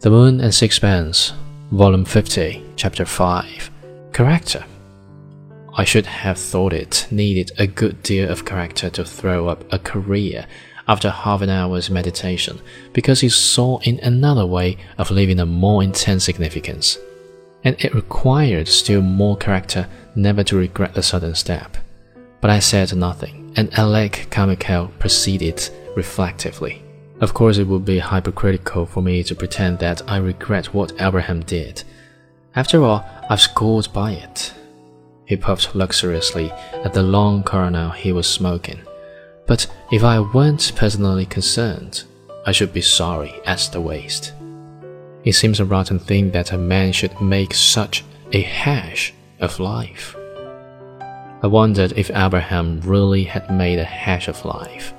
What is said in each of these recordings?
The Moon and Sixpence, Volume 50, Chapter 5 Character. I should have thought it needed a good deal of character to throw up a career after half an hour's meditation because he saw in another way of living a more intense significance. And it required still more character never to regret the sudden step. But I said nothing, and Alec Carmichael proceeded reflectively. Of course, it would be hypocritical for me to pretend that I regret what Abraham did. After all, I've scored by it. He puffed luxuriously at the long Corona he was smoking. But if I weren't personally concerned, I should be sorry at the waste. It seems a rotten thing that a man should make such a hash of life. I wondered if Abraham really had made a hash of life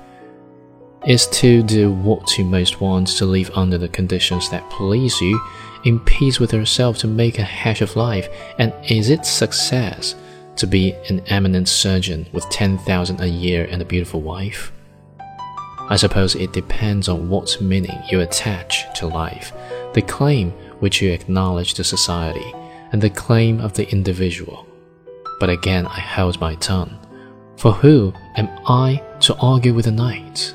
is to do what you most want to live under the conditions that please you, in peace with yourself to make a hash of life, and is it success to be an eminent surgeon with 10,000 a year and a beautiful wife? I suppose it depends on what meaning you attach to life, the claim which you acknowledge to society, and the claim of the individual. But again I held my tongue. For who am I to argue with the knight?